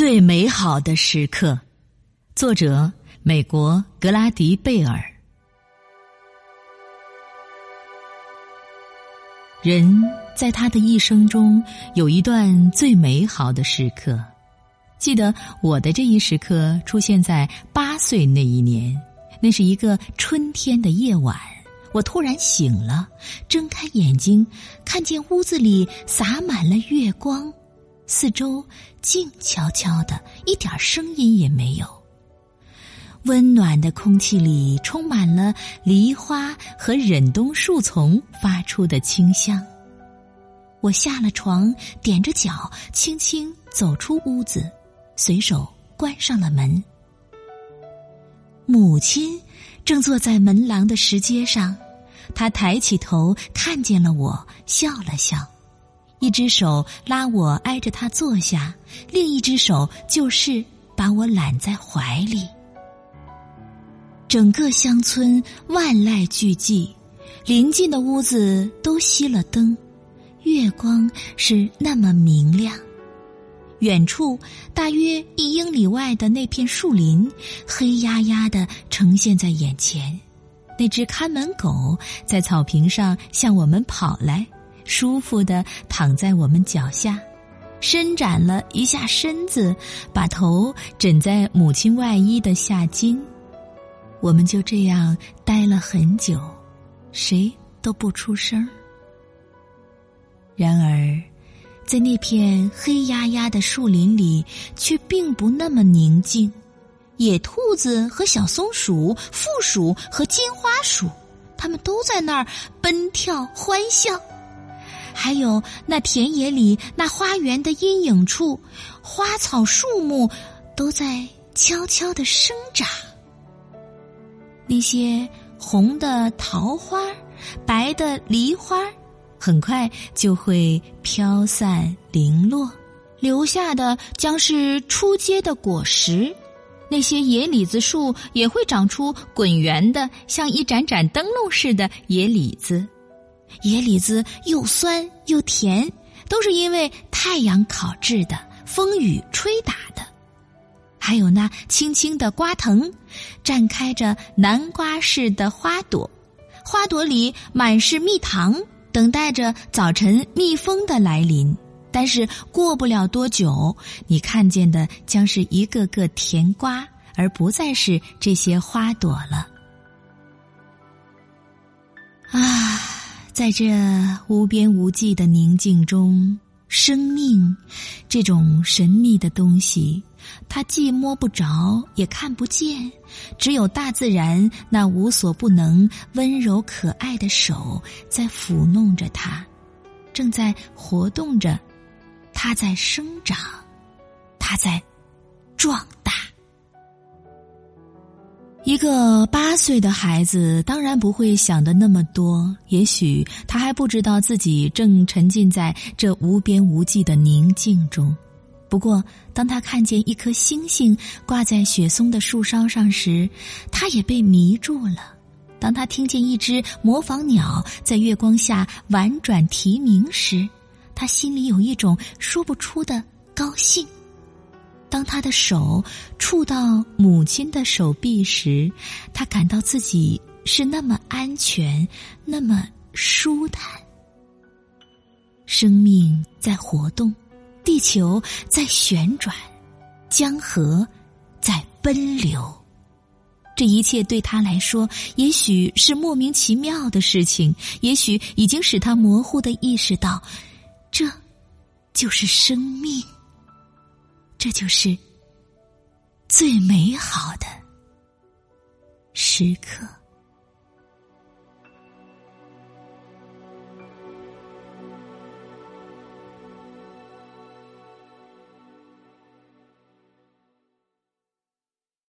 最美好的时刻，作者美国格拉迪贝尔。人在他的一生中有一段最美好的时刻。记得我的这一时刻出现在八岁那一年，那是一个春天的夜晚。我突然醒了，睁开眼睛，看见屋子里洒满了月光。四周静悄悄的，一点声音也没有。温暖的空气里充满了梨花和忍冬树丛发出的清香。我下了床，踮着脚，轻轻走出屋子，随手关上了门。母亲正坐在门廊的石阶上，她抬起头看见了我，笑了笑。一只手拉我挨着他坐下，另一只手就是把我揽在怀里。整个乡村万籁俱寂，临近的屋子都熄了灯，月光是那么明亮。远处大约一英里外的那片树林，黑压压的呈现在眼前。那只看门狗在草坪上向我们跑来。舒服的躺在我们脚下，伸展了一下身子，把头枕在母亲外衣的下襟。我们就这样待了很久，谁都不出声。然而，在那片黑压压的树林里，却并不那么宁静。野兔子和小松鼠、负鼠和金花鼠，它们都在那儿奔跳欢笑。还有那田野里、那花园的阴影处，花草树木都在悄悄的生长。那些红的桃花、白的梨花，很快就会飘散零落，留下的将是初结的果实。那些野李子树也会长出滚圆的，像一盏盏灯笼似的野李子。野李子又酸又甜，都是因为太阳烤制的，风雨吹打的。还有那青青的瓜藤，绽开着南瓜似的花朵，花朵里满是蜜糖，等待着早晨蜜蜂的来临。但是过不了多久，你看见的将是一个个甜瓜，而不再是这些花朵了。在这无边无际的宁静中，生命这种神秘的东西，它既摸不着，也看不见，只有大自然那无所不能、温柔可爱的手在抚弄着它，正在活动着，它在生长，它在壮大。一个八岁的孩子当然不会想的那么多，也许他还不知道自己正沉浸在这无边无际的宁静中。不过，当他看见一颗星星挂在雪松的树梢上时，他也被迷住了；当他听见一只模仿鸟在月光下婉转啼鸣时，他心里有一种说不出的高兴。当他的手触到母亲的手臂时，他感到自己是那么安全，那么舒坦。生命在活动，地球在旋转，江河在奔流。这一切对他来说，也许是莫名其妙的事情，也许已经使他模糊的意识到，这就是生命。这就是最美好的时刻。